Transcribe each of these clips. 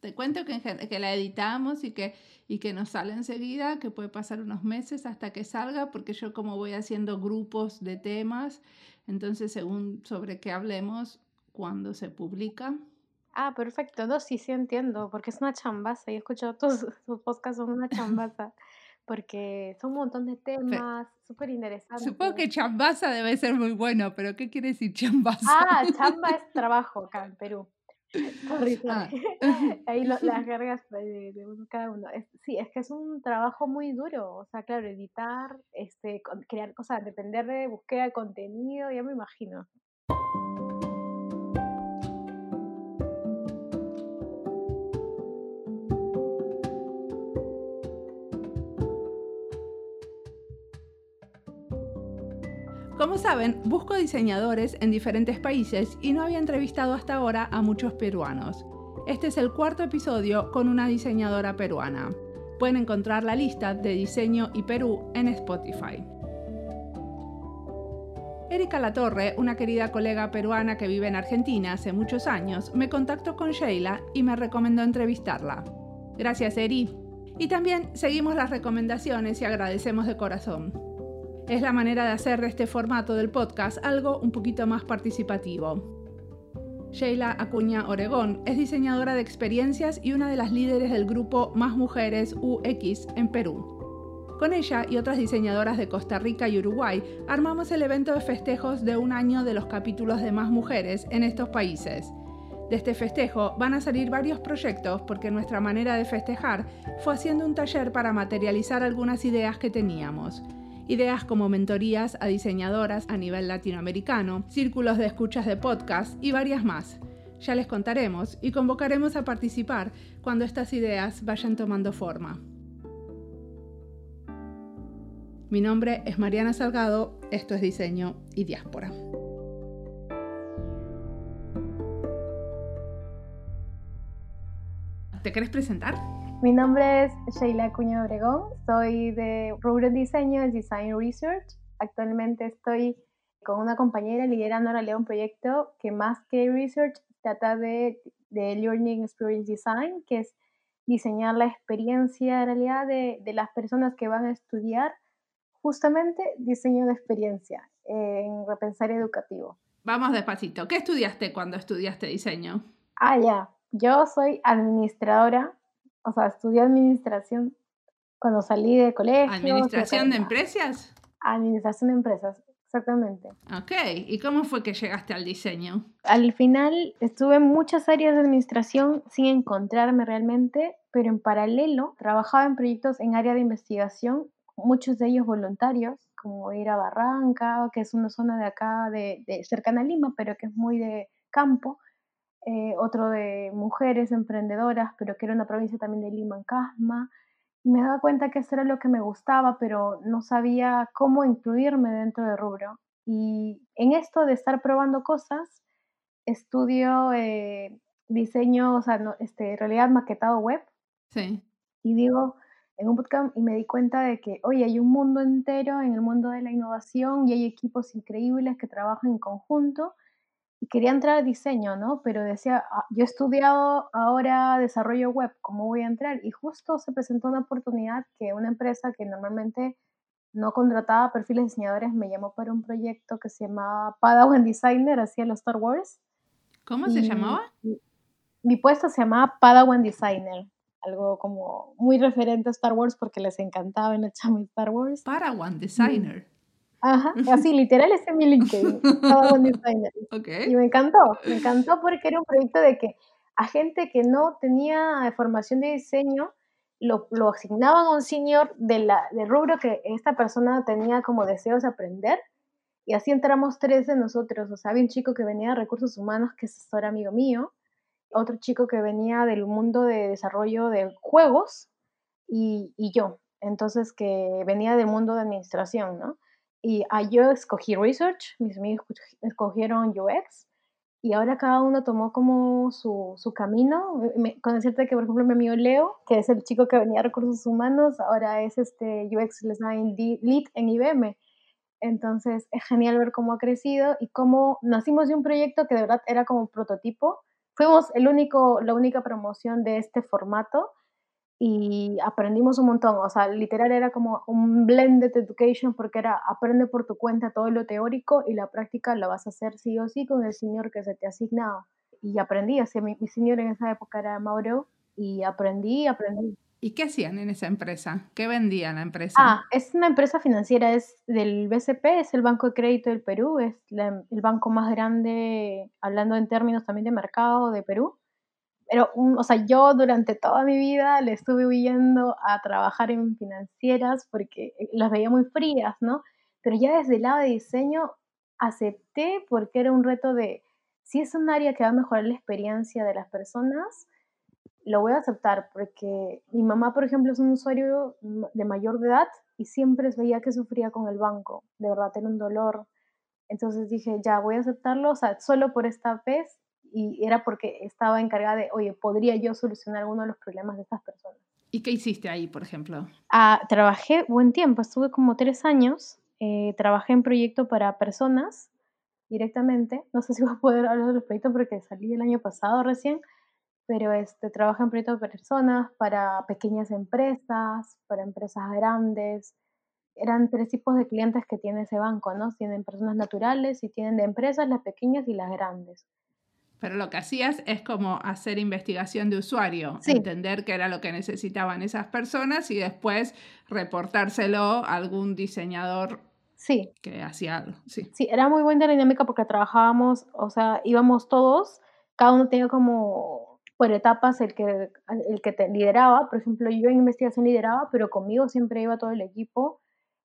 Te cuento que, que la editamos y que, y que nos sale enseguida, que puede pasar unos meses hasta que salga, porque yo como voy haciendo grupos de temas, entonces según sobre qué hablemos, cuando se publica. Ah, perfecto. No, sí, sí entiendo, porque es una chambaza. Y he escuchado todos sus podcasts, son una chambaza, porque son un montón de temas, súper interesantes. Supongo que chambaza debe ser muy bueno, pero ¿qué quiere decir chambaza? Ah, chamba es trabajo acá en Perú. Ah. Ahí las cargas pues, de, cada uno. sí, es que es un trabajo muy duro. O sea, claro, editar, este, crear cosas, depender de búsqueda de contenido, ya me imagino. Como saben, busco diseñadores en diferentes países y no había entrevistado hasta ahora a muchos peruanos. Este es el cuarto episodio con una diseñadora peruana. Pueden encontrar la lista de diseño y Perú en Spotify. Erika Latorre, una querida colega peruana que vive en Argentina hace muchos años, me contactó con Sheila y me recomendó entrevistarla. Gracias, Eri. Y también seguimos las recomendaciones y agradecemos de corazón. Es la manera de hacer de este formato del podcast algo un poquito más participativo. Sheila Acuña Oregón es diseñadora de experiencias y una de las líderes del grupo Más Mujeres UX en Perú. Con ella y otras diseñadoras de Costa Rica y Uruguay armamos el evento de festejos de un año de los capítulos de Más Mujeres en estos países. De este festejo van a salir varios proyectos porque nuestra manera de festejar fue haciendo un taller para materializar algunas ideas que teníamos ideas como mentorías a diseñadoras a nivel latinoamericano, círculos de escuchas de podcast y varias más. Ya les contaremos y convocaremos a participar cuando estas ideas vayan tomando forma. Mi nombre es Mariana Salgado, esto es Diseño y Diáspora. ¿Te querés presentar? Mi nombre es Sheila Cuña Obregón, soy de rubro diseño y design research. Actualmente estoy con una compañera liderando ahora un proyecto que más que research trata de, de Learning Experience Design, que es diseñar la experiencia en realidad de, de las personas que van a estudiar justamente diseño de experiencia en repensar educativo. Vamos despacito. ¿Qué estudiaste cuando estudiaste diseño? Ah, ya. Yo soy administradora o sea, estudié administración cuando salí de colegio. ¿Administración de empresas? Administración de empresas, exactamente. Ok, ¿y cómo fue que llegaste al diseño? Al final estuve en muchas áreas de administración sin encontrarme realmente, pero en paralelo trabajaba en proyectos en área de investigación, muchos de ellos voluntarios, como ir a Barranca, que es una zona de acá, de, de cercana a Lima, pero que es muy de campo eh, otro de mujeres emprendedoras, pero que era una provincia también de Lima, en Casma. Y me daba cuenta que eso era lo que me gustaba, pero no sabía cómo incluirme dentro de rubro. Y en esto de estar probando cosas, estudio eh, diseño, o sea, este, realidad maquetado web. Sí. Y digo, en un bootcamp, y me di cuenta de que, oye, hay un mundo entero en el mundo de la innovación y hay equipos increíbles que trabajan en conjunto quería entrar a diseño, ¿no? Pero decía, ah, yo he estudiado ahora desarrollo web, ¿cómo voy a entrar? Y justo se presentó una oportunidad que una empresa que normalmente no contrataba perfiles diseñadores me llamó para un proyecto que se llamaba Padawan Designer, hacía los Star Wars. ¿Cómo se llamaba? Mi, puesto se llamaba Padawan Designer, algo como muy referente a Star Wars porque les encantaba en el chamo Star Wars. Padawan Designer. Ajá, así literal es en mi LinkedIn, Y me encantó, me encantó porque era un proyecto de que a gente que no tenía formación de diseño, lo, lo asignaban a un senior de, la, de rubro que esta persona tenía como deseos de aprender. Y así entramos tres de nosotros. O sea, había un chico que venía de recursos humanos, que es ahora amigo mío, otro chico que venía del mundo de desarrollo de juegos y, y yo. Entonces, que venía del mundo de administración, ¿no? Y ah, yo escogí Research, mis amigos escogieron UX, y ahora cada uno tomó como su, su camino. con decirte que, por ejemplo, mi amigo Leo, que es el chico que venía a recursos humanos, ahora es este UX Design Lead en IBM. Entonces es genial ver cómo ha crecido y cómo nacimos de un proyecto que de verdad era como prototipo. fuimos el único, la única promoción de este formato y aprendimos un montón. O sea, literal era como un blended education porque era aprende por tu cuenta todo lo teórico y la práctica la vas a hacer sí o sí con el señor que se te ha asignado. Y aprendí, así, mi, mi señor en esa época era Mauro y aprendí, aprendí. ¿Y qué hacían en esa empresa? ¿Qué vendía la empresa? Ah, es una empresa financiera, es del BCP, es el Banco de Crédito del Perú, es el banco más grande, hablando en términos también de mercado de Perú pero, o sea, yo durante toda mi vida le estuve huyendo a trabajar en financieras porque las veía muy frías, ¿no? Pero ya desde el lado de diseño acepté porque era un reto de, si es un área que va a mejorar la experiencia de las personas, lo voy a aceptar porque mi mamá, por ejemplo, es un usuario de mayor de edad y siempre veía que sufría con el banco, de verdad, tenía un dolor. Entonces dije, ya, voy a aceptarlo, o sea, solo por esta vez y era porque estaba encargada de, oye, ¿podría yo solucionar alguno de los problemas de estas personas? ¿Y qué hiciste ahí, por ejemplo? Ah, trabajé buen tiempo, estuve como tres años, eh, trabajé en proyecto para personas directamente, no sé si voy a poder hablar de los proyectos porque salí el año pasado recién, pero este, trabajé en proyectos para personas, para pequeñas empresas, para empresas grandes, eran tres tipos de clientes que tiene ese banco, ¿no? Tienen personas naturales y tienen de empresas las pequeñas y las grandes. Pero lo que hacías es como hacer investigación de usuario, entender qué era lo que necesitaban esas personas y después reportárselo a algún diseñador sí. que hacía algo. Sí. sí, era muy buena la dinámica porque trabajábamos, o sea, íbamos todos, cada uno tenía como por etapas el que, el que te lideraba. Por ejemplo, yo en investigación lideraba, pero conmigo siempre iba todo el equipo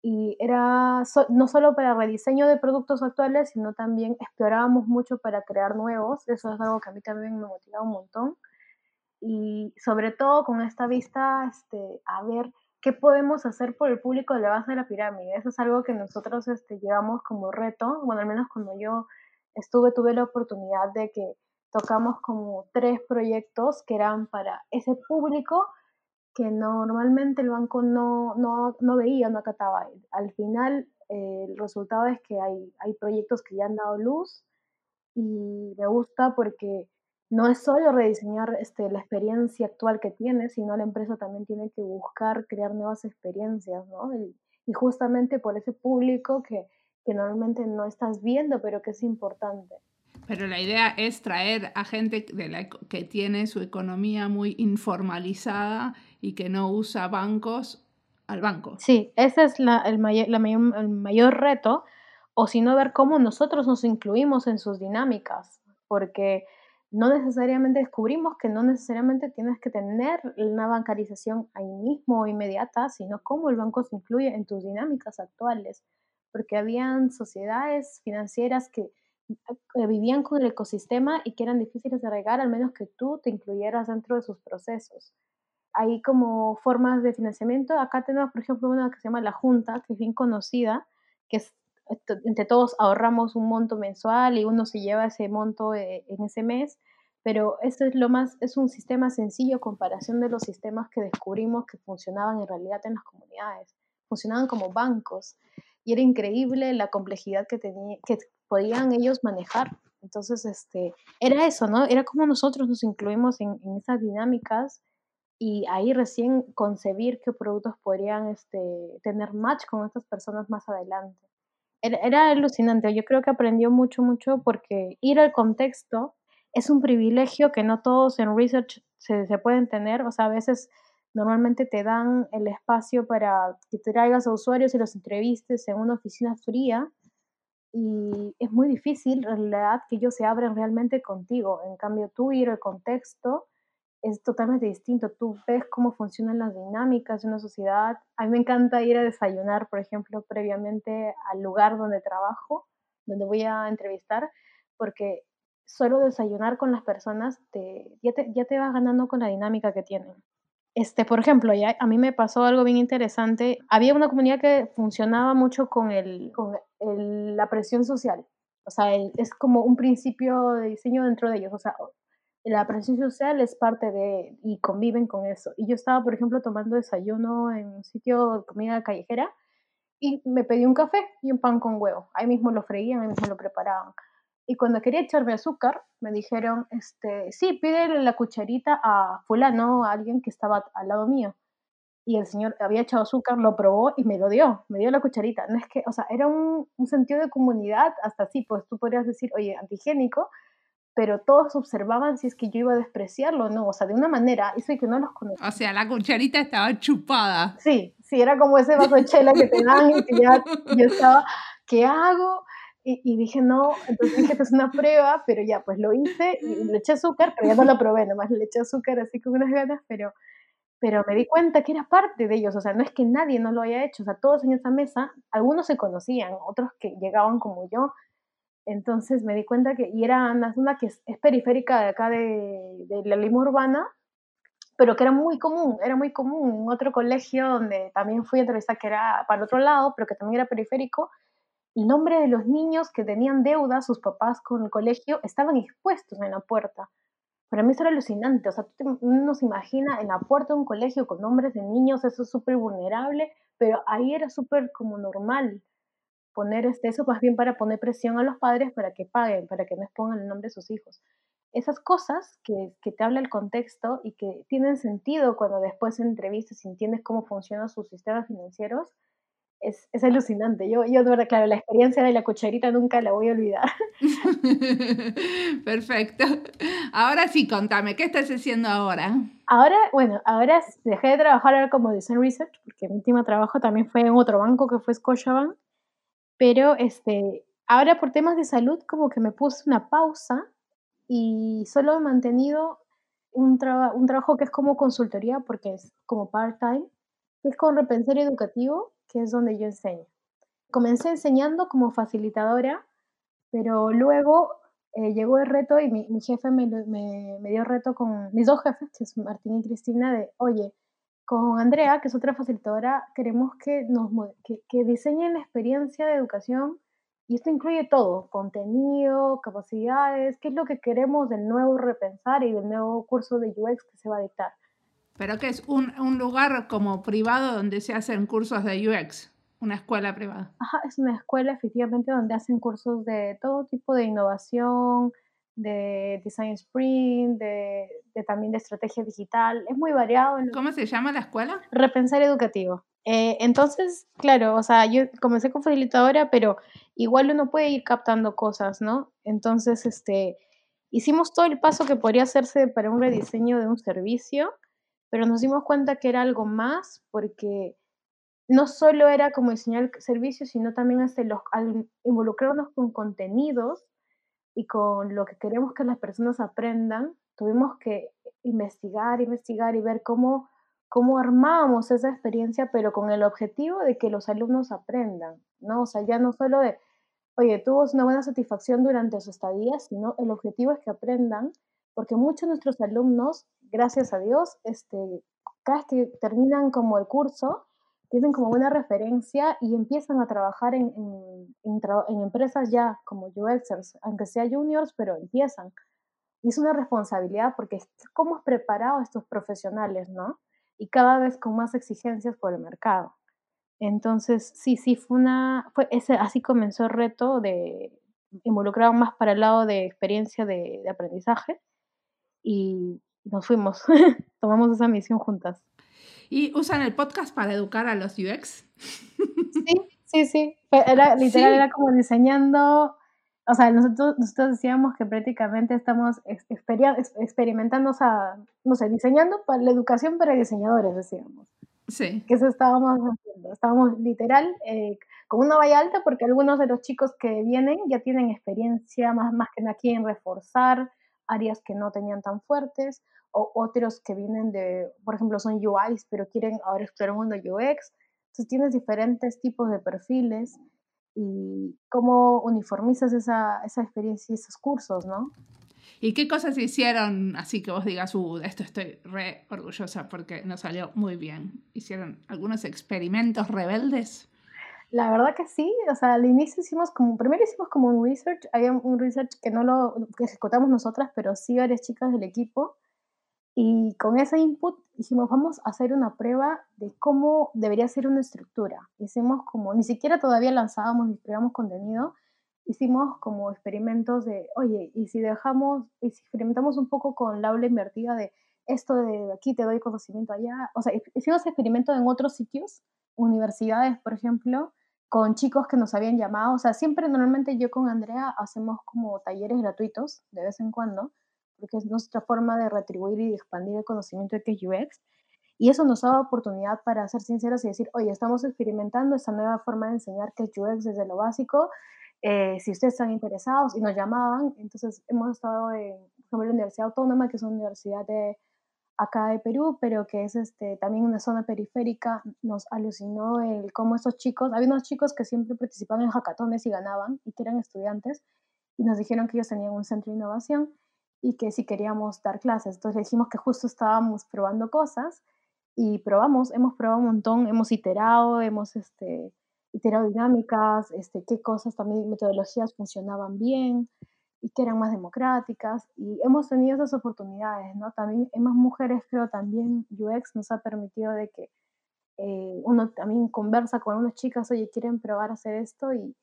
y era no solo para rediseño de productos actuales, sino también explorábamos mucho para crear nuevos. Eso es algo que a mí también me motiva un montón. Y sobre todo con esta vista este, a ver qué podemos hacer por el público de la base de la pirámide. Eso es algo que nosotros este, llevamos como reto. Bueno, al menos cuando yo estuve, tuve la oportunidad de que tocamos como tres proyectos que eran para ese público que normalmente el banco no, no, no veía, no acataba. Al final, eh, el resultado es que hay, hay proyectos que ya han dado luz y me gusta porque no es solo rediseñar este, la experiencia actual que tiene, sino la empresa también tiene que buscar crear nuevas experiencias, ¿no? Y, justamente por ese público que, que normalmente no estás viendo, pero que es importante. Pero la idea es traer a gente de la, que tiene su economía muy informalizada y que no usa bancos al banco. Sí, ese es la, el, mayor, mayor, el mayor reto, o si no ver cómo nosotros nos incluimos en sus dinámicas, porque no necesariamente descubrimos que no necesariamente tienes que tener una bancarización ahí mismo o inmediata, sino cómo el banco se incluye en tus dinámicas actuales, porque habían sociedades financieras que eh, vivían con el ecosistema y que eran difíciles de regar, al menos que tú te incluyeras dentro de sus procesos. Hay como formas de financiamiento. Acá tenemos, por ejemplo, una que se llama la Junta, que es bien conocida, que es, entre todos ahorramos un monto mensual y uno se lleva ese monto eh, en ese mes, pero esto es lo más, es un sistema sencillo comparación de los sistemas que descubrimos que funcionaban en realidad en las comunidades. Funcionaban como bancos y era increíble la complejidad que, tenía, que podían ellos manejar. Entonces, este, era eso, ¿no? Era como nosotros nos incluimos en, esas dinámicas y ahí recién concebir qué productos podrían este, tener match con estas personas más adelante. Era, alucinante, yo creo que aprendió mucho, mucho porque ir al contexto es un privilegio que no todos en research se, se pueden tener, o sea, a veces normalmente te dan el espacio para que traigas a usuarios y los entrevistes en una oficina fría y es muy difícil en realidad que ellos se abren realmente contigo. En cambio, tú ir al contexto es totalmente distinto. Tú ves cómo funcionan las dinámicas de una sociedad. A mí me encanta ir a desayunar, por ejemplo, previamente al lugar donde trabajo, donde voy a entrevistar, porque solo desayunar con las personas te, ya, te, ya te vas ganando con la dinámica que tienen. Este, por ejemplo, ya, a mí me pasó algo bien interesante. Había una comunidad que funcionaba mucho con, el, con el, la presión social. O sea, es como un principio de diseño dentro de ellos. O sea, la presión social es parte de, y conviven con eso. Y yo estaba, por ejemplo, tomando desayuno en un sitio de comida callejera y me pedí un café y un pan con huevo. Ahí mismo lo freían, ahí mismo lo preparaban. Y cuando quería echarme azúcar, me dijeron, este, sí, pídele la cucharita a fulano, a alguien que estaba al lado mío. Y el señor había echado azúcar, lo probó y me lo dio, me dio la cucharita. No es que, o sea, era un, sentido de comunidad, hasta así, pues tú podrías decir, oye, antigénico, pero todos observaban si es que yo iba a despreciarlo o no, o sea, de una manera, eso que no los conocía. O sea, la cucharita estaba chupada. Sí, sí, era como ese vaso de chela que te dan y que ya yo estaba, ¿qué hago? Y, dije, no, entonces dije, es una prueba, pero ya, pues lo hice y le eché azúcar, pero ya no lo probé, nomás le eché azúcar así con unas ganas, pero, pero me di cuenta que era parte de ellos, o sea, no es que nadie no lo haya hecho, o sea, todos en esa mesa, algunos se conocían, otros que llegaban como yo, entonces me di cuenta que, y era una zona que es, periférica de acá de, la Lima Urbana, pero que era muy común, era muy común. En otro colegio donde también fui a entrevistar, que era para otro lado, pero que también era periférico, el nombre de los niños que tenían deuda, sus papás con el colegio, estaban expuestos en la puerta. Para mí eso era alucinante, o sea, tú no se imagina en la puerta de un colegio con nombres de niños, eso es súper vulnerable, pero ahí era súper como normal poner este, eso más bien para poner presión a los padres para que paguen, para que no expongan el nombre de sus hijos. Esas cosas que, que te habla el contexto y que tienen sentido cuando después entrevistas y entiendes cómo funcionan sus sistemas financieros, es, es, alucinante. Yo, yo, de verdad, claro, la experiencia de la cucharita nunca la voy a olvidar. Perfecto. Ahora sí, contame, ¿qué estás haciendo ahora? Ahora, bueno, ahora dejé de trabajar ahora como design research, porque mi último trabajo también fue en otro banco que fue Scotiabank, pero este, ahora por temas de salud como que me puse una pausa y solo he mantenido un, un trabajo que es como consultoría, porque es como part-time, es con repensar educativo que es donde yo enseño. Comencé enseñando como facilitadora, pero luego eh, llegó el reto y mi, jefe me, me, dio reto con mis dos jefes, que es Martín y Cristina, de, oye, con Andrea, que es otra facilitadora, queremos que, nos, que, que diseñen la experiencia de educación y esto incluye todo, contenido, capacidades, qué es lo que queremos del nuevo repensar y del nuevo curso de UX que se va a dictar. Pero que es un, un, lugar como privado donde se hacen cursos de UX, una escuela privada. Ajá, es una escuela efectivamente donde hacen cursos de todo tipo de innovación, de design sprint, de, de también de estrategia digital. Es muy variado. ¿Cómo se llama la escuela? Repensar educativo. Eh, entonces, claro, o sea, yo comencé con facilitadora, pero igual uno puede ir captando cosas, ¿no? Entonces, este, hicimos todo el paso que podría hacerse para un rediseño de un servicio pero nos dimos cuenta que era algo más porque no solo era como diseñar servicios, sino también hasta los, al involucrarnos con contenidos y con lo que queremos que las personas aprendan, tuvimos que investigar, investigar y ver cómo, cómo armábamos esa experiencia, pero con el objetivo de que los alumnos aprendan, ¿no? O sea, ya no solo de, oye, tuvo una buena satisfacción durante su estadía, sino el objetivo es que aprendan porque muchos de nuestros alumnos, gracias a Dios, este, que terminan como el curso, tienen como buena referencia y empiezan a trabajar en, en, empresas ya como UXers, aunque sea juniors, pero empiezan. Y es una responsabilidad porque cómo has preparado a estos profesionales, ¿no? Y cada vez con más exigencias por el mercado. Entonces, sí, sí, fue una, fue ese, así comenzó el reto de involucrar más para el lado de experiencia de, de aprendizaje y nos fuimos, tomamos esa misión juntas. ¿Y usan el podcast para educar a los UX? Sí, sí, sí. Era, literal, era como diseñando, o sea, nosotros, nosotros decíamos que prácticamente estamos experimentando, o sea, no sé, diseñando para la educación para diseñadores, decíamos. Sí. Que eso estábamos haciendo. Estábamos literal eh, con una valla alta porque algunos de los chicos que vienen ya tienen experiencia más, más que aquí en reforzar áreas que no tenían tan fuertes, o otros que vienen de, por ejemplo, son UIs, pero quieren ahora explorar un mundo UX. Entonces tienes diferentes tipos de perfiles y cómo uniformizas esa, esa experiencia y esos cursos, ¿no? ¿Y qué cosas hicieron así que vos digas, uh, esto estoy re orgullosa porque nos salió muy bien? ¿Hicieron algunos experimentos rebeldes? La verdad que sí, o sea, al inicio hicimos como, primero hicimos como un research, había un research que no lo ejecutamos nosotras, pero sí varias chicas del equipo, y con ese input dijimos, vamos a hacer una prueba de cómo debería ser una estructura. Hicimos como, ni siquiera todavía lanzábamos ni creamos contenido, hicimos como experimentos de, oye, y si dejamos, y si experimentamos un poco con la aula invertida de esto de aquí te doy conocimiento allá, o sea, hicimos experimentos en otros sitios, universidades, por ejemplo, con chicos que nos habían llamado, o sea, siempre normalmente yo con Andrea hacemos como talleres gratuitos de vez en cuando, porque es nuestra forma de retribuir y expandir el conocimiento de que es UX. Y eso nos da oportunidad para ser sinceros y decir, oye, estamos experimentando esta nueva forma de enseñar que UX desde lo básico, eh, si ustedes están interesados, y nos llamaban, entonces hemos estado en, por ejemplo, la Universidad Autónoma, que es una universidad de acá de Perú, pero que es este, también una zona periférica, nos alucinó el cómo esos chicos, había unos chicos que siempre participaban en hackatones y ganaban, y que eran estudiantes, y nos dijeron que ellos tenían un centro de innovación y que si queríamos dar clases. Entonces dijimos que justo estábamos probando cosas y probamos, hemos probado un montón, hemos iterado, hemos este, iterado dinámicas, este, qué cosas también, metodologías funcionaban bien, y que eran más democráticas y hemos tenido esas oportunidades, ¿no? También en más mujeres creo también UX nos ha permitido de que eh, uno también conversa con unas chicas, oye, quieren probar hacer esto y,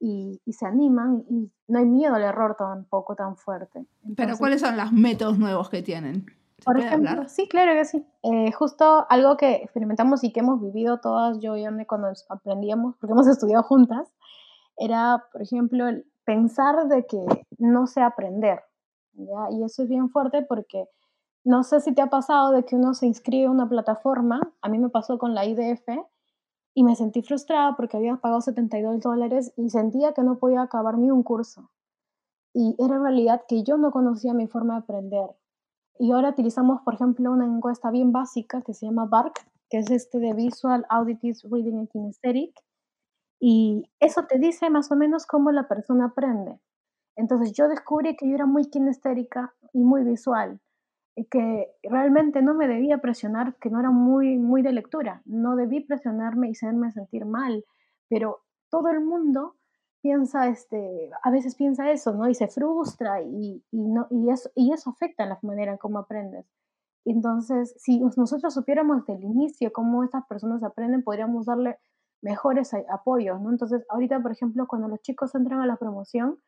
y, se animan y no hay miedo al error tampoco tan fuerte. Pero ¿cuáles son los métodos nuevos que tienen? Por ejemplo, sí, claro que sí. Eh, justo algo que experimentamos y que hemos vivido todas, yo y Anne, cuando aprendíamos, porque hemos estudiado juntas, era, por ejemplo, el, pensar de que no sé aprender, ¿ya? Y eso es bien fuerte porque no sé si te ha pasado de que uno se inscribe a una plataforma, a mí me pasó con la IDF y me sentí frustrada porque había pagado 72 dólares y sentía que no podía acabar ni un curso. Y era en realidad que yo no conocía mi forma de aprender. Y ahora utilizamos, por ejemplo, una encuesta bien básica que se llama BARC, que es este de Visual, Auditive, Reading and Kinesthetic, y eso te dice más o menos cómo la persona aprende. Entonces yo descubrí que yo era muy kinestérica y muy visual, que realmente no me debía presionar, que no era muy, muy de lectura, no debí presionarme y hacerme sentir mal, pero todo el mundo piensa, este, a veces piensa eso, ¿no? Y se frustra y, y, no, y, eso, y eso afecta la manera en cómo aprendes. Entonces, si nosotros supiéramos desde el inicio cómo estas personas aprenden, podríamos darle mejores apoyos, ¿no? Entonces, ahorita, por ejemplo, cuando los chicos entran a la promoción,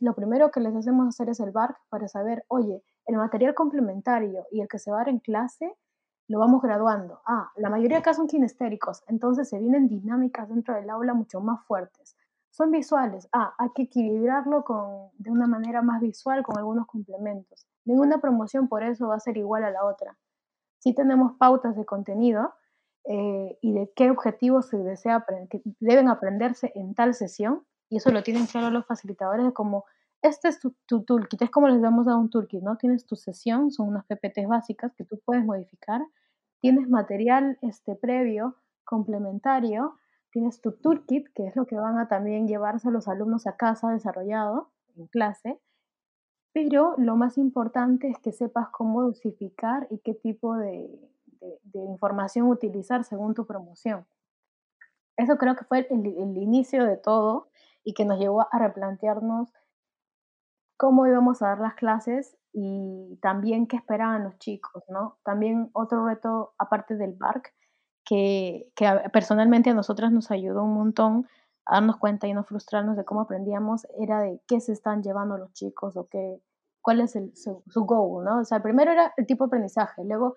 lo primero que les hacemos hacer es el BARC para saber, oye, el material complementario y el que se va a dar en clase, lo vamos graduando. Ah, la mayoría acá son kinestéricos, entonces se vienen dinámicas dentro del aula mucho más fuertes. Son visuales, ah, hay que equilibrarlo con, de una manera más visual con algunos complementos. Ninguna promoción por eso va a ser igual a la otra. Si tenemos pautas de contenido, eh, y de qué objetivos se desea que deben aprenderse en tal sesión, y eso lo tienen claro los facilitadores, como este es tu, toolkit, es como les damos a un toolkit, ¿no? Tienes tu sesión, son unas PPTs básicas que tú puedes modificar, tienes material este, previo, complementario, tienes tu toolkit, que es lo que van a también llevarse los alumnos a casa desarrollado en clase, pero lo más importante es que sepas cómo dosificar y qué tipo de, de, información utilizar según tu promoción. Eso creo que fue el, inicio de todo y que nos llevó a replantearnos cómo íbamos a dar las clases y también qué esperaban los chicos, ¿no? También otro reto, aparte del BARC, que, que, personalmente a nosotras nos ayudó un montón a darnos cuenta y no frustrarnos de cómo aprendíamos, era de qué se están llevando los chicos o qué, cuál es el, su, su goal, ¿no? O sea, primero era el tipo de aprendizaje, luego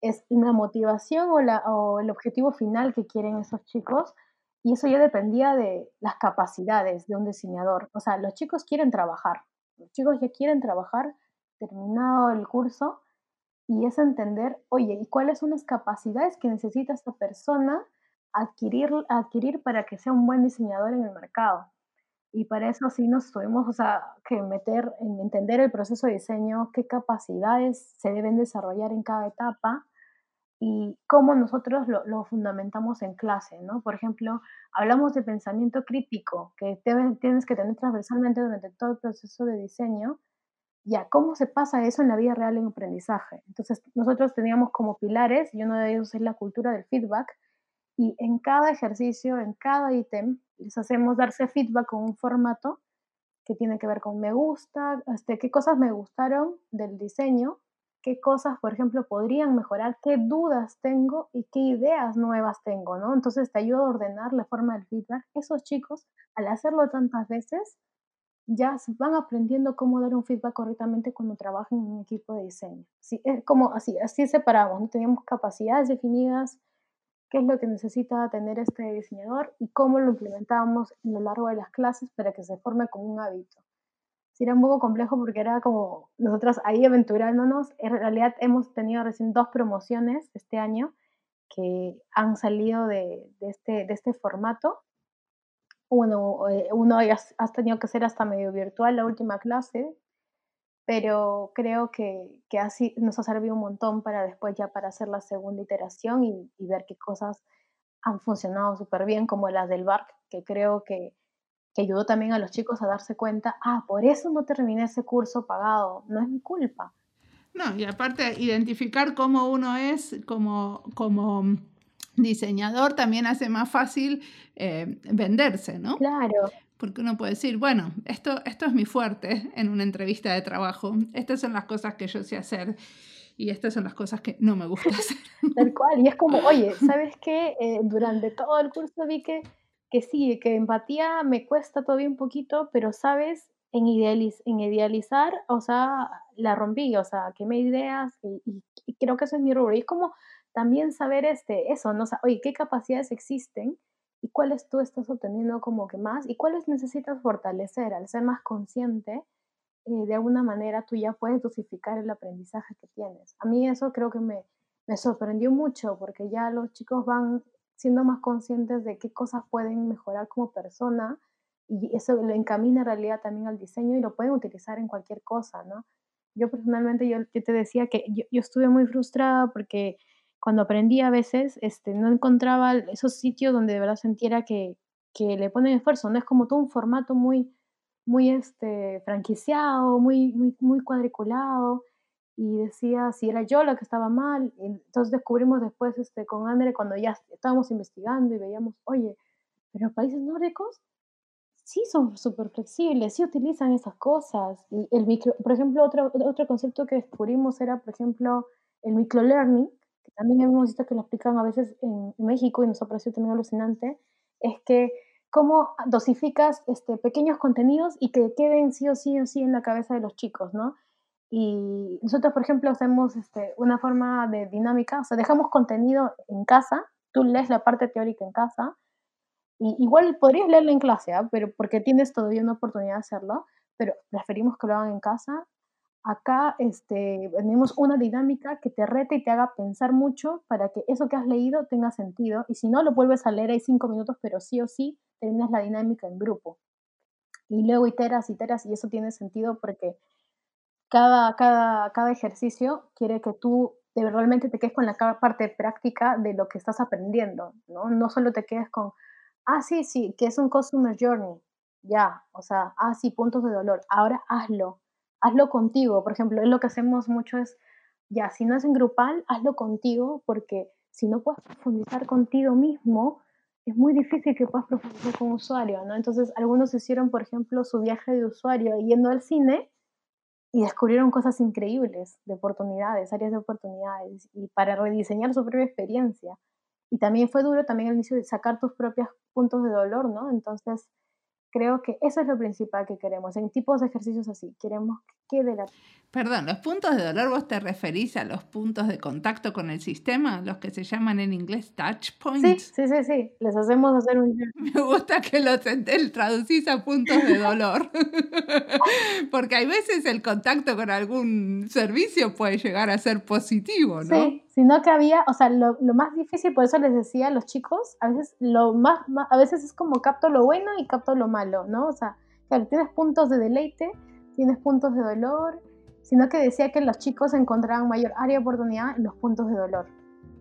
es una motivación o, la, o el objetivo final que quieren esos chicos. Y eso ya dependía de las capacidades de un diseñador. O sea, los chicos quieren trabajar. Los chicos ya quieren trabajar terminado el curso y es entender, oye, ¿y cuáles son las capacidades que necesita esta persona adquirir, adquirir para que sea un buen diseñador en el mercado? Y para eso sí nos tuvimos o sea, que meter en entender el proceso de diseño, qué capacidades se deben desarrollar en cada etapa y cómo nosotros lo, fundamentamos en clase, ¿no? Por ejemplo, hablamos de pensamiento crítico, que tienes que tener transversalmente durante todo el proceso de diseño, ya, ¿cómo se pasa eso en la vida real en aprendizaje? Entonces, nosotros teníamos como pilares, y uno de ellos es la cultura del feedback, y en cada ejercicio, en cada ítem, les hacemos darse feedback con un formato que tiene que ver con me gusta, este, qué cosas me gustaron del diseño, qué cosas, por ejemplo, podrían mejorar, qué dudas tengo y qué ideas nuevas tengo, ¿no? Entonces te ayuda a ordenar la forma del feedback. Esos chicos, al hacerlo tantas veces, ya van aprendiendo cómo dar un feedback correctamente cuando trabajan en un equipo de diseño. Sí, es como así, así separamos, ¿no? teníamos capacidades definidas, qué es lo que necesita tener este diseñador y cómo lo implementamos en lo largo de las clases para que se forme como un hábito. Sí, era un poco complejo porque era como nosotros ahí aventurándonos. En realidad hemos tenido recién dos promociones este año que han salido de, de este, de este formato uno, eh, uno has tenido que ser hasta medio virtual la última clase, pero creo que, que, así nos ha servido un montón para después ya para hacer la segunda iteración y, ver qué cosas han funcionado súper bien, como las del BARC, que creo que, que ayudó también a los chicos a darse cuenta, ah, por eso no terminé ese curso pagado, no es mi culpa. No, y aparte identificar cómo uno es como, como diseñador también hace más fácil eh, venderse, ¿no? Claro. Porque uno puede decir, bueno, esto, esto es mi fuerte en una entrevista de trabajo, estas son las cosas que yo sé hacer y estas son las cosas que no me gusta hacer. Tal cual, y es como, oye, ¿sabes qué? Eh, durante todo el curso vi que, que sí, que empatía me cuesta todavía un poquito, pero sabes, en, idealizar, o sea, la rompí, o sea, que me ideas y, creo que eso es mi rubro. Y es como, también saber este, eso, ¿no? oye, ¿qué capacidades existen y cuáles tú estás obteniendo como que más y cuáles necesitas fortalecer al ser más consciente? Eh, de alguna manera tú ya puedes dosificar el aprendizaje que tienes. A mí eso creo que me, me sorprendió mucho porque ya los chicos van siendo más conscientes de qué cosas pueden mejorar como persona y eso lo encamina en realidad también al diseño y lo pueden utilizar en cualquier cosa, ¿no? Yo personalmente, yo, te decía que yo, estuve muy frustrada porque cuando aprendí a veces, este, no encontraba esos sitios donde de verdad sintiera que, que le ponen esfuerzo, no es como todo un formato muy, muy este, franquiciado, muy, muy, muy cuadriculado, y decía si era yo la que estaba mal, entonces descubrimos después este, con Andre cuando ya estábamos investigando y veíamos, oye, pero los países nórdicos sí son súper flexibles, sí utilizan esas cosas. Y el micro, por ejemplo, otro, otro concepto que descubrimos era, por ejemplo, el microlearning, también hemos visto que lo explican a veces en México y nos ha parecido también alucinante, es que cómo dosificas este, pequeños contenidos y que queden sí o sí o sí en la cabeza de los chicos, ¿no? Y nosotros, por ejemplo, hacemos este, una forma de dinámica, o sea, dejamos contenido en casa, tú lees la parte teórica en casa, y igual podrías leerlo en clase, ¿ah? pero porque tienes todavía una oportunidad de hacerlo, pero preferimos que lo hagan en casa acá este, tenemos una dinámica que te rete y te haga pensar mucho para que eso que has leído tenga sentido. Y si no, lo vuelves a leer, hay cinco minutos, pero sí o sí terminas la dinámica en grupo. Y luego iteras, iteras, y eso tiene sentido porque cada, cada, cada ejercicio quiere que tú realmente te quedes con la parte práctica de lo que estás aprendiendo, ¿no? No solo te quedes con, ah, sí, sí, que es un customer journey, ya, o sea, ah, sí, puntos de dolor, ahora hazlo hazlo contigo. Por ejemplo, lo que hacemos mucho es, ya, si no es en grupal, hazlo contigo, porque si no puedes profundizar contigo mismo, es muy difícil que puedas profundizar con un usuario, ¿no? Entonces, algunos hicieron, por ejemplo, su viaje de usuario yendo al cine y descubrieron cosas increíbles de oportunidades, áreas de oportunidades, y para rediseñar su propia experiencia. Y también fue duro también el inicio de sacar tus propios puntos de dolor, ¿no? Entonces, Creo que eso es lo principal que queremos en tipos de ejercicios así. Queremos quede la... Perdón, ¿los puntos de dolor vos te referís a los puntos de contacto con el sistema, los que se llaman en inglés touch points? Sí, sí, sí, sí. Les hacemos hacer un... Me gusta que lo traducís a puntos de dolor. Porque hay veces el contacto con algún servicio puede llegar a ser positivo, ¿no? Sí, sino que había, o sea, lo, lo, más difícil, por eso les decía a los chicos, a veces lo más, a veces es como capto lo bueno y capto lo malo, ¿no? O sea, claro, tienes puntos de deleite, tienes puntos de dolor, sino que decía que los chicos encontraban mayor área de oportunidad en los puntos de dolor.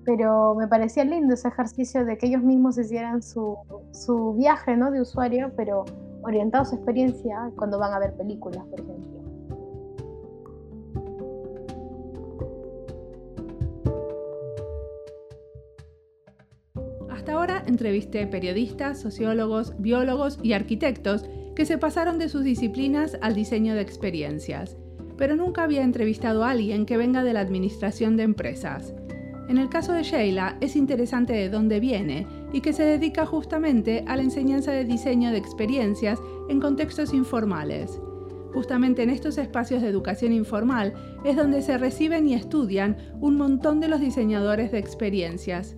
Pero me parecía lindo ese ejercicio de que ellos mismos hicieran su, su viaje ¿no? de usuario, pero orientado su experiencia cuando van a ver películas, por ejemplo. Hasta ahora entrevisté periodistas, sociólogos, biólogos y arquitectos que se pasaron de sus disciplinas al diseño de experiencias. pero nunca había entrevistado a alguien que venga de la administración de empresas. En el caso de Sheila, es interesante de dónde viene y que se dedica justamente a la enseñanza de diseño de experiencias en contextos informales. Justamente en estos espacios de educación informal es donde se reciben y estudian un montón de los diseñadores de experiencias.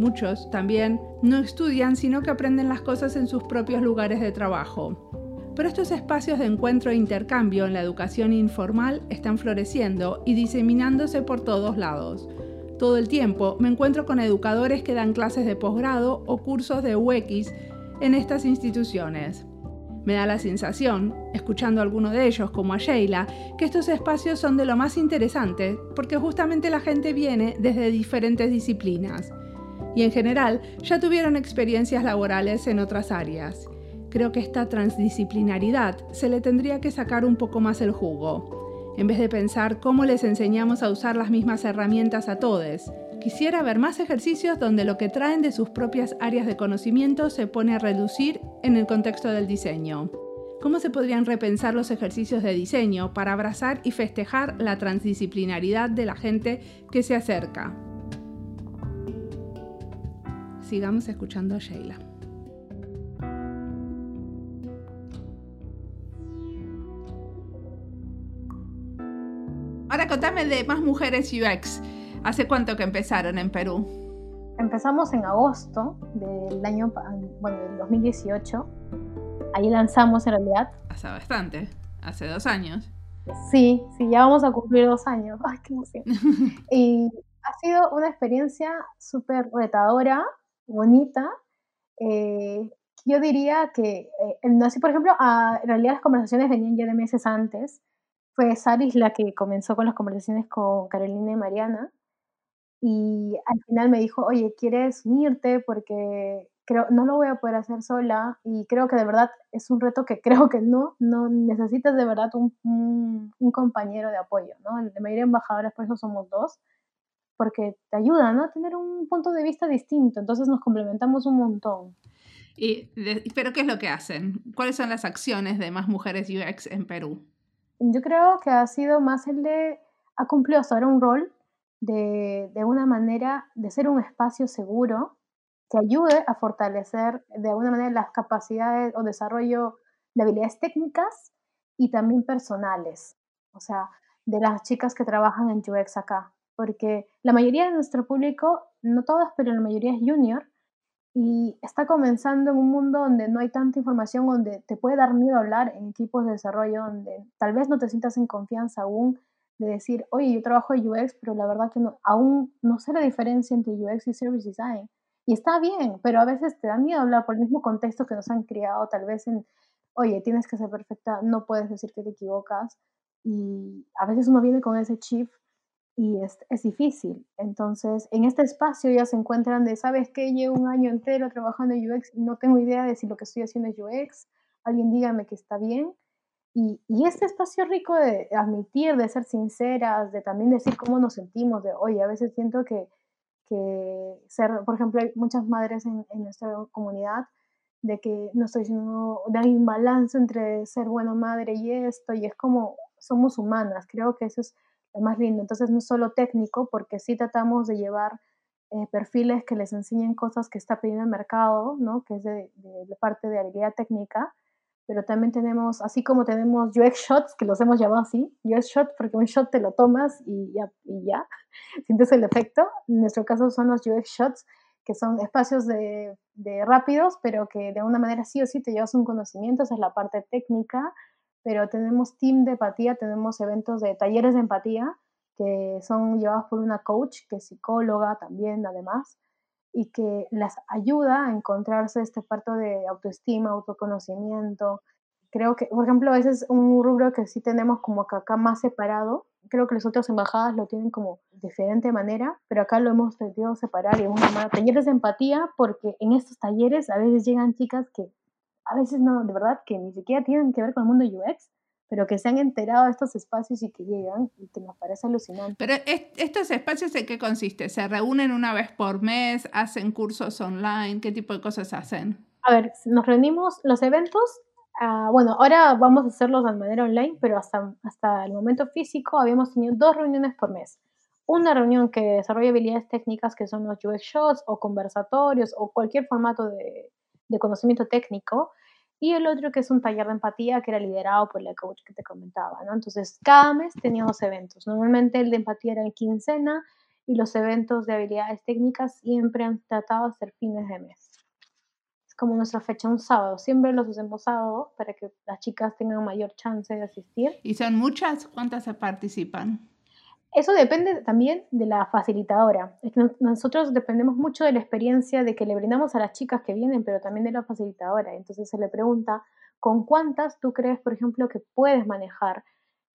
Muchos también no estudian, sino que aprenden las cosas en sus propios lugares de trabajo. Pero estos espacios de encuentro e intercambio en la educación informal están floreciendo y diseminándose por todos lados. Todo el tiempo me encuentro con educadores que dan clases de posgrado o cursos de UX en estas instituciones. Me da la sensación, escuchando a alguno de ellos como a Sheila, que estos espacios son de lo más interesante porque justamente la gente viene desde diferentes disciplinas y en general ya tuvieron experiencias laborales en otras áreas. Creo que esta transdisciplinaridad se le tendría que sacar un poco más el jugo en vez de pensar cómo les enseñamos a usar las mismas herramientas a todos. Quisiera ver más ejercicios donde lo que traen de sus propias áreas de conocimiento se pone a reducir en el contexto del diseño. ¿Cómo se podrían repensar los ejercicios de diseño para abrazar y festejar la transdisciplinaridad de la gente que se acerca? Sigamos escuchando a Sheila. Ahora contame de más mujeres UX. ¿Hace cuánto que empezaron en Perú? Empezamos en agosto del año, bueno, del 2018. Ahí lanzamos en realidad. Hace bastante, hace dos años. Sí, sí, ya vamos a cumplir dos años. Ay, qué emoción. y ha sido una experiencia súper retadora, bonita. Eh, yo diría que, eh, así por ejemplo, en realidad las conversaciones venían ya de meses antes fue Saris la que comenzó con las conversaciones con Carolina y Mariana. Y al final me dijo, oye, ¿quieres unirte? Porque creo, no lo voy a poder hacer sola y creo que de verdad es un reto que creo que no, no necesitas de verdad un, un, compañero de apoyo, ¿no? La mayoría de embajadores por eso somos dos, porque te ayuda, ¿no? A tener un punto de vista distinto, entonces nos complementamos un montón. Y, ¿Pero qué es lo que hacen? ¿Cuáles son las acciones de más mujeres UX en Perú? yo creo que ha sido más el de, ha cumplido hasta ahora un rol de, de una manera de ser un espacio seguro que ayude a fortalecer de alguna manera las capacidades o desarrollo de habilidades técnicas y también personales, o sea, de las chicas que trabajan en UX acá, porque la mayoría de nuestro público, no todas, pero la mayoría es junior, y está comenzando en un mundo donde no hay tanta información, donde te puede dar miedo hablar en equipos de desarrollo, donde tal vez no te sientas en confianza aún de decir, oye, yo trabajo en UX, pero la verdad que no, aún no sé la diferencia entre UX y Service Design. Y está bien, pero a veces te da miedo hablar por el mismo contexto que nos han criado, tal vez en, oye, tienes que ser perfecta, no puedes decir que te equivocas. Y a veces uno viene con ese chip y es, es, difícil. Entonces, en este espacio ya se encuentran de, ¿sabes qué? Llevo un año entero trabajando en UX y no tengo idea de si lo que estoy haciendo es UX. Alguien dígame que está bien. Y, y este espacio rico de admitir, de ser sinceras, de también decir cómo nos sentimos, de, oye, a veces siento que, que ser, por ejemplo, hay muchas madres en, en nuestra comunidad de que no estoy diciendo, de hay un balance entre ser buena madre y esto, y es como somos humanas. Creo que eso es lo más lindo. Entonces no es solo técnico, porque sí tratamos de llevar eh, perfiles que les enseñen cosas que está pidiendo el mercado, ¿no? que es de, de, parte de habilidad técnica, pero también tenemos, así como tenemos UX shots, que los hemos llamado así, UX shot porque un shot te lo tomas y ya, y ya sientes el efecto. En nuestro caso son los UX shots, que son espacios de, de rápidos, pero que de una manera sí o sí te llevas un conocimiento, esa es la parte técnica, pero tenemos team de empatía, tenemos eventos de talleres de empatía que son llevados por una coach, que es psicóloga también además, y que las ayuda a encontrarse este parto de autoestima, autoconocimiento. Creo que, por ejemplo, ese es un rubro que sí tenemos como que acá más separado. Creo que las otras embajadas lo tienen como diferente manera, pero acá lo hemos tenido separar y hemos llamado talleres de empatía porque en estos talleres a veces llegan chicas que a veces no, de verdad, que ni siquiera tienen que ver con el mundo UX, pero que se han enterado de estos espacios y que llegan y que nos parece alucinante. Pero estos espacios en qué consiste? ¿Se reúnen una vez por mes? ¿Hacen cursos online? ¿Qué tipo de cosas hacen? A ver, nos reunimos, los eventos Ah, bueno, ahora vamos a hacerlos de manera online, pero hasta, hasta el momento físico habíamos tenido dos reuniones por mes. Una reunión que desarrolla habilidades técnicas que son los UX Shots o conversatorios o cualquier formato de, de conocimiento técnico y el otro que es un taller de empatía que era liderado por la coach que te comentaba, ¿no? Entonces, cada mes teníamos eventos. Normalmente el de empatía era en quincena y los eventos de habilidades técnicas siempre han tratado de ser fines de mes. Es como nuestra fecha un sábado. Siempre los hacemos sábados para que las chicas tengan mayor chance de asistir. ¿Y son muchas? ¿Cuántas participan? Eso depende también de la facilitadora. Nosotros dependemos mucho de la experiencia de que le brindamos a las chicas que vienen, pero también de la facilitadora. Entonces se le pregunta, ¿con cuántas tú crees, por ejemplo, que puedes manejar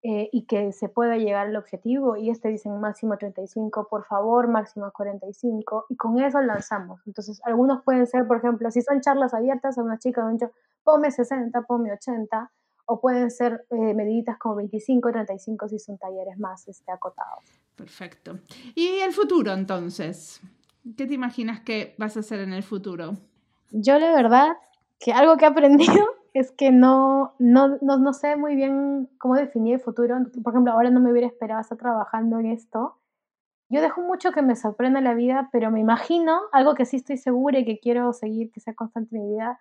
eh, y que se pueda llegar al objetivo? Y este dicen máximo 35, por favor, máximo 45, y con eso lanzamos. Entonces, algunos pueden ser, por ejemplo, si son charlas abiertas a una chica, un dicho, ponme 60, ponme 80, o pueden ser eh, mediditas como 25, 35 si son talleres más este, acotados. Perfecto. ¿Y el futuro entonces? ¿Qué te imaginas que vas a hacer en el futuro? Yo la verdad que algo que he aprendido es que no, no, no, no sé muy bien cómo definir el futuro. Por ejemplo, ahora no me hubiera esperado estar trabajando en esto. Yo dejo mucho que me sorprenda la vida, pero me imagino, algo que sí estoy segura y que quiero seguir, que sea constante en mi vida,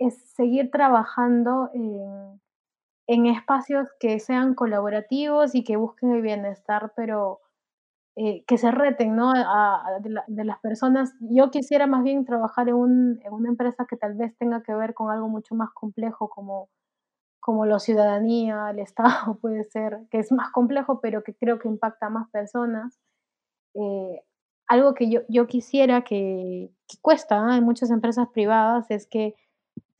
es seguir trabajando en, en espacios que sean colaborativos y que busquen el bienestar, pero eh, que se reten ¿no? de, las personas. Yo quisiera más bien trabajar en, un, en, una empresa que tal vez tenga que ver con algo mucho más complejo como, como la ciudadanía, el Estado puede ser, que es más complejo, pero que creo que impacta a más personas. Eh, algo que yo, yo quisiera que cuesta en muchas empresas privadas es que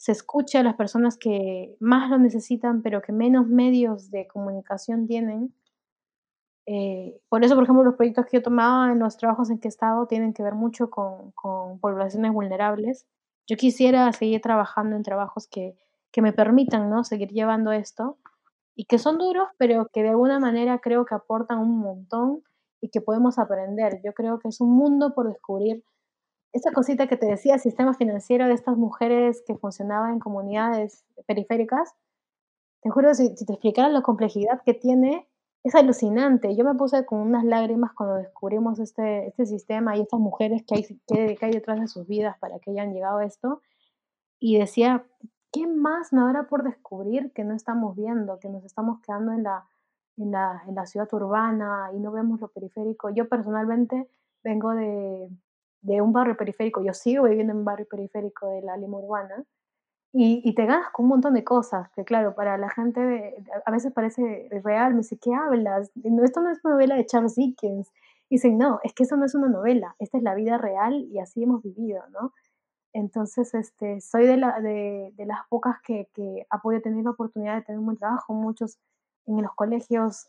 se escuche a las personas que más lo necesitan, pero que menos medios de comunicación tienen. Eh, por eso, por ejemplo, los proyectos que yo tomaba en los trabajos en que he estado tienen que ver mucho con, con poblaciones vulnerables. Yo quisiera seguir trabajando en trabajos que, que me permitan ¿no? seguir llevando esto y que son duros, pero que de alguna manera creo que aportan un montón y que podemos aprender. Yo creo que es un mundo por descubrir esa cosita que te decía, sistema financiero de estas mujeres que funcionaban en comunidades periféricas, te juro, si, te explicara la complejidad que tiene, es alucinante. Yo me puse con unas lágrimas cuando descubrimos este, este sistema y estas mujeres que hay, que, hay detrás de sus vidas para que hayan llegado a esto. Y decía, ¿qué más no habrá por descubrir que no estamos viendo, que nos estamos quedando en la, en la, en la ciudad urbana y no vemos lo periférico? Yo personalmente vengo de, de un barrio periférico, yo sigo viviendo en un barrio periférico de la Lima Urbana, y, y, te ganas con un montón de cosas, que claro, para la gente a veces parece real, me dice, ¿qué hablas? Esto no es una novela de Charles Dickens. Y dicen, no, es que eso no es una novela, esta es la vida real y así hemos vivido, ¿no? Entonces, este, soy de, la, de, de las pocas que, que, ha podido tener la oportunidad de tener un buen trabajo, muchos en los colegios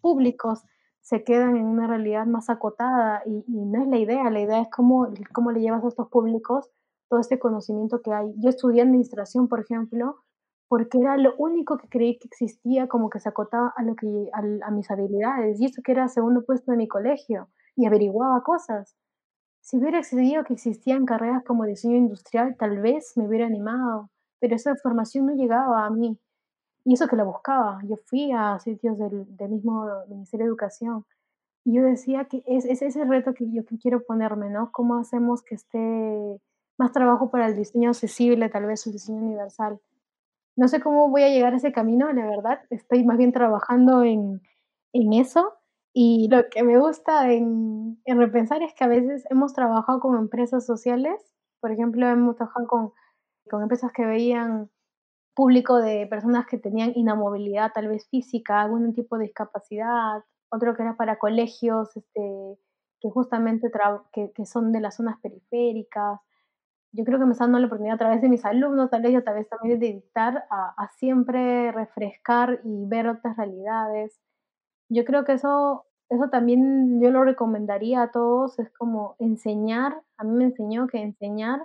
públicos, se quedan en una realidad más acotada y, no es la idea, la idea es cómo, cómo le llevas a estos públicos todo este conocimiento que hay. Yo estudié administración, por ejemplo, porque era lo único que creí que existía como que se acotaba a, lo que, a, mis habilidades y eso que era segundo puesto de mi colegio y averiguaba cosas. Si hubiera accedido que existían carreras como diseño industrial, tal vez me hubiera animado, pero esa formación no llegaba a mí. Y eso que la buscaba. Yo fui a sitios del, mismo Ministerio de Educación y yo decía que es, es ese reto que yo quiero ponerme, ¿no? ¿Cómo hacemos que esté más trabajo para el diseño accesible, tal vez el diseño universal? No sé cómo voy a llegar a ese camino, la verdad. Estoy más bien trabajando en, en eso. Y lo que me gusta en, en, repensar es que a veces hemos trabajado con empresas sociales. Por ejemplo, hemos trabajado con, con empresas que veían público de personas que tenían inamovilidad tal vez física, algún tipo de discapacidad, otro que era para colegios este, que justamente que, que, son de las zonas periféricas. Yo creo que me está dando la oportunidad a través de mis alumnos, tal vez yo tal vez también de dictar a, a siempre refrescar y ver otras realidades. Yo creo que eso, eso también yo lo recomendaría a todos, es como enseñar, a mí me enseñó que enseñar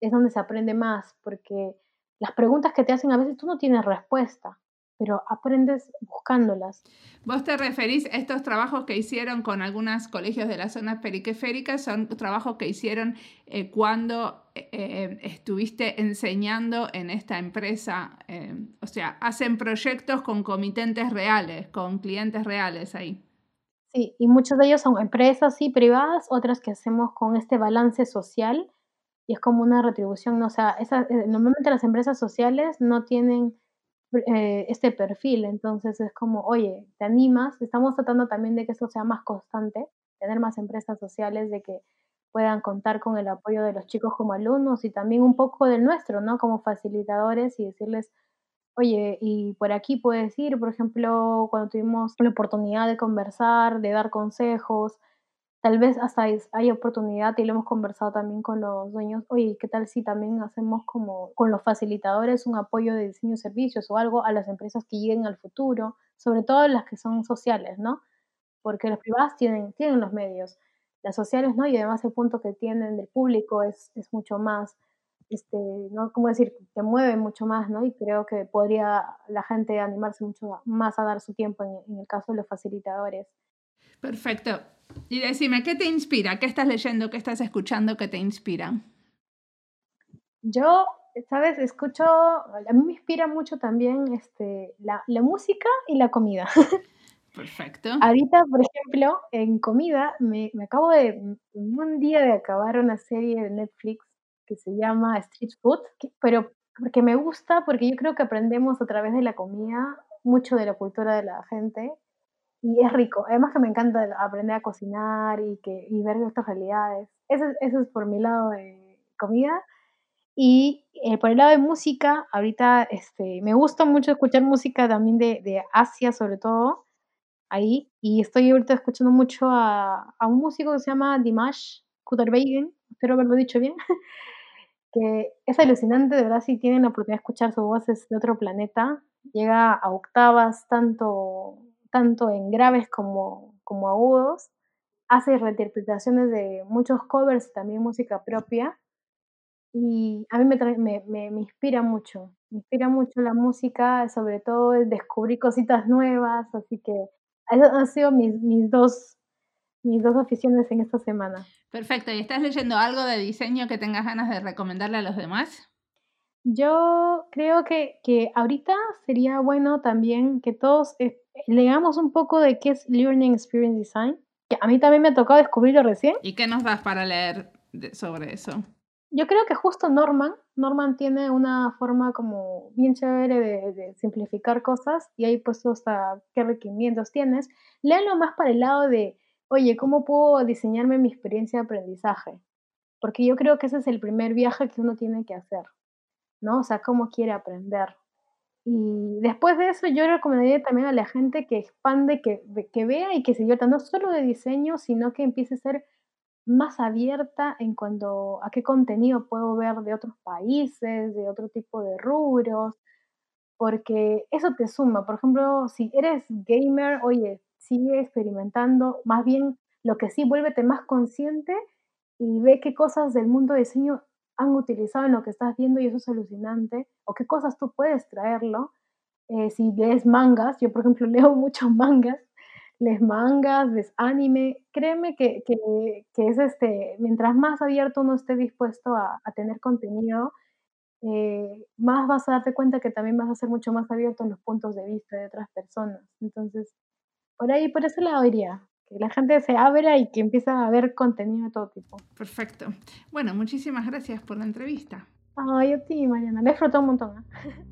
es donde se aprende más, porque las preguntas que te hacen a veces tú no tienes respuesta, pero aprendes buscándolas. Vos te referís a estos trabajos que hicieron con algunos colegios de la zona periférica, son trabajos que hicieron eh, cuando eh, eh, estuviste enseñando en esta empresa, o sea, hacen proyectos con comitentes reales, con clientes reales ahí. Sí, y muchos de ellos son empresas, sí, privadas, otras que hacemos con este balance social y es como una retribución, ¿no? o sea, normalmente las empresas sociales no tienen eh, este perfil. Entonces es como, oye, ¿te animas? Estamos tratando también de que eso sea más constante, tener más empresas sociales, de que puedan contar con el apoyo de los chicos como alumnos y también un poco del nuestro, ¿no? Como facilitadores y decirles, oye, y por aquí puedes ir, por ejemplo, cuando tuvimos la oportunidad de conversar, de dar consejos, tal vez hasta hay oportunidad y lo hemos conversado también con los dueños, oye, ¿qué tal si también hacemos como con los facilitadores un apoyo de diseño de servicios o algo a las empresas que lleguen al futuro, sobre todo las que son sociales, ¿no? Porque las privadas tienen, tienen los medios, las sociales no, y además el punto que tienen del público es, es mucho más, este, ¿no? ¿Cómo decir? Que mueve mucho más, ¿no? Y creo que podría la gente animarse mucho más a dar su tiempo en, en el caso de los facilitadores. Perfecto. Y decime, ¿qué te inspira? ¿Qué estás leyendo? ¿Qué estás escuchando? ¿Qué te inspira? Yo, sabes, escucho, a mí me inspira mucho también este, la, la música y la comida. Perfecto. Ahorita, por ejemplo, en comida, me, me, acabo de, un día de acabar una serie de Netflix que se llama Street Food, pero porque me gusta, porque yo creo que aprendemos a través de la comida mucho de la cultura de la gente y es rico. Además que me encanta aprender a cocinar y, que, y ver estas realidades. Eso, eso es por mi lado de comida. Y eh, por el lado de música, ahorita este, me gusta mucho escuchar música también de, de Asia, sobre todo, ahí. Y estoy ahorita escuchando mucho a, a un músico que se llama Dimash Kudaibergen, espero haberlo dicho bien, que es alucinante, de verdad, si tienen la oportunidad de escuchar su voz es de otro planeta. Llega a octavas tanto tanto en graves como, como agudos. Hace reinterpretaciones de muchos covers y también música propia. Y a mí me, me, me, inspira mucho. Me inspira mucho la música, sobre todo descubrir cositas nuevas. Así que esas han sido mis, mis, dos, mis dos aficiones en esta semana. Perfecto. ¿Y estás leyendo algo de diseño que tengas ganas de recomendarle a los demás? Yo creo que, que ahorita sería bueno también que todos leamos un poco de qué es Learning Experience Design, que a mí también me ha tocado descubrirlo recién. ¿Y qué nos das para leer sobre eso? Yo creo que justo Norman, Norman tiene una forma como bien chévere de, simplificar cosas y ahí puesto hasta qué requerimientos tienes. Léanlo más para el lado de, oye, ¿cómo puedo diseñarme mi experiencia de aprendizaje? Porque yo creo que ese es el primer viaje que uno tiene que hacer, ¿no? O sea, cómo quiere aprender. Y después de eso yo recomendaría también a la gente que expande, que, que vea y que se divierta, no solo de diseño, sino que empiece a ser más abierta en cuanto a qué contenido puedo ver de otros países, de otro tipo de rubros, porque eso te suma. Por ejemplo, si eres gamer, oye, sigue experimentando, más bien lo que sí, vuélvete más consciente y ve qué cosas del mundo de diseño han utilizado en lo que estás viendo y eso es alucinante, o qué cosas tú puedes traerlo. Eh, si lees mangas, yo por ejemplo leo muchos mangas, lees mangas, ves anime, créeme que, que, es este, mientras más abierto uno esté dispuesto a, tener contenido, eh, más vas a darte cuenta que también vas a ser mucho más abierto en los puntos de vista de otras personas. Entonces, por ahí, por ese lado iría que la gente se abra y que empiece a ver contenido de todo tipo. Perfecto. Bueno, muchísimas gracias por la entrevista. Ay, a ti, Mariana. Me disfrutó un montón. ¿eh?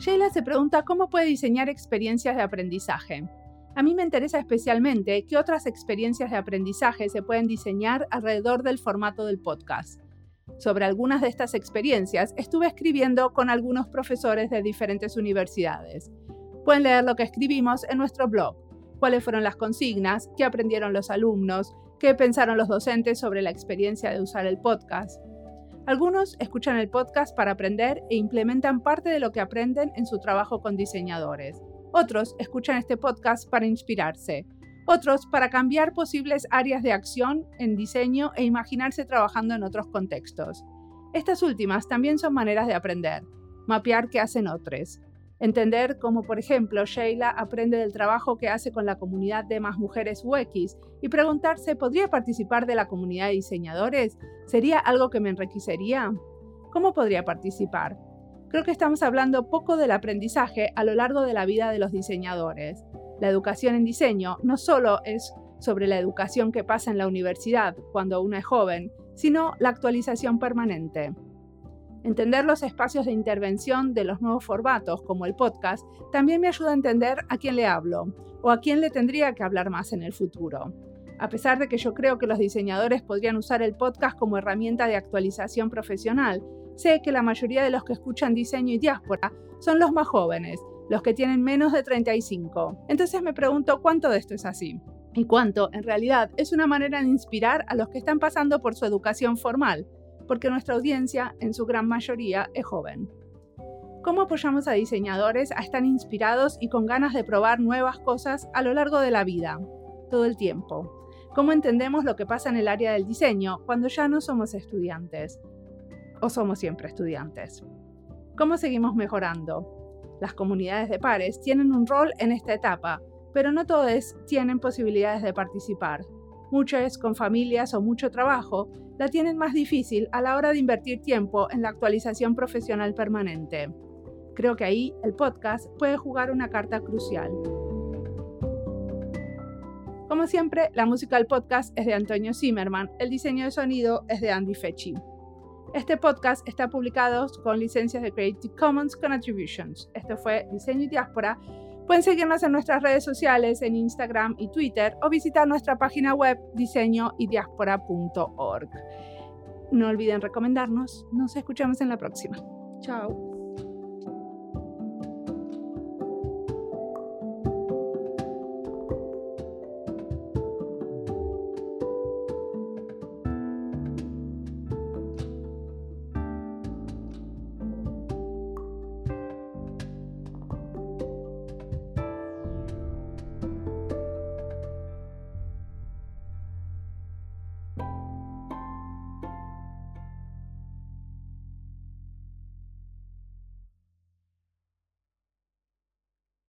Sheila se pregunta cómo puede diseñar experiencias de aprendizaje. A mí me interesa especialmente qué otras experiencias de aprendizaje se pueden diseñar alrededor del formato del podcast. Sobre algunas de estas experiencias estuve escribiendo con algunos profesores de diferentes universidades. Pueden leer lo que escribimos en nuestro blog, cuáles fueron las consignas, qué aprendieron los alumnos, qué pensaron los docentes sobre la experiencia de usar el podcast. Algunos escuchan el podcast para aprender e implementan parte de lo que aprenden en su trabajo con diseñadores. Otros escuchan este podcast para inspirarse. Otros para cambiar posibles áreas de acción en diseño e imaginarse trabajando en otros contextos. Estas últimas también son maneras de aprender, mapear qué hacen otros, Entender cómo, por ejemplo, Sheila aprende del trabajo que hace con la comunidad de más mujeres UX y preguntarse, ¿podría participar de la comunidad de diseñadores? ¿Sería algo que me enriquecería? ¿Cómo podría participar? Creo que estamos hablando poco del aprendizaje a lo largo de la vida de los diseñadores. La educación en diseño no solo es sobre la educación que pasa en la universidad cuando uno es joven, sino la actualización permanente. Entender los espacios de intervención de los nuevos formatos, como el podcast, también me ayuda a entender a quién le hablo o a quién le tendría que hablar más en el futuro. A pesar de que yo creo que los diseñadores podrían usar el podcast como herramienta de actualización profesional, sé que la mayoría de los que escuchan diseño y diáspora son los más jóvenes, los que tienen menos de 35. Entonces me pregunto cuánto de esto es así y cuánto, en realidad, es una manera de inspirar a los que están pasando por su educación formal, porque nuestra audiencia en su gran mayoría es joven. ¿Cómo apoyamos a diseñadores a estar inspirados y con ganas de probar nuevas cosas a lo largo de la vida, todo el tiempo? ¿Cómo entendemos lo que pasa en el área del diseño cuando ya no somos estudiantes? ¿O somos siempre estudiantes? ¿Cómo seguimos mejorando? Las comunidades de pares tienen un rol en esta etapa, pero no todos tienen posibilidades de participar. Muchas, con familias o mucho trabajo, la tienen más difícil a la hora de invertir tiempo en la actualización profesional permanente. Creo que ahí el podcast puede jugar una carta crucial. Como siempre, la música del podcast es de Antonio Zimmerman, el diseño de sonido es de Andy Fechi. Este podcast está publicado con licencias de Creative Commons con Attributions. Esto fue Diseño y Diáspora Pueden seguirnos en nuestras redes sociales, en Instagram y Twitter, o visitar nuestra página web diseñoydiaspora.org. No olviden recomendarnos. Nos escuchamos en la próxima. Chao.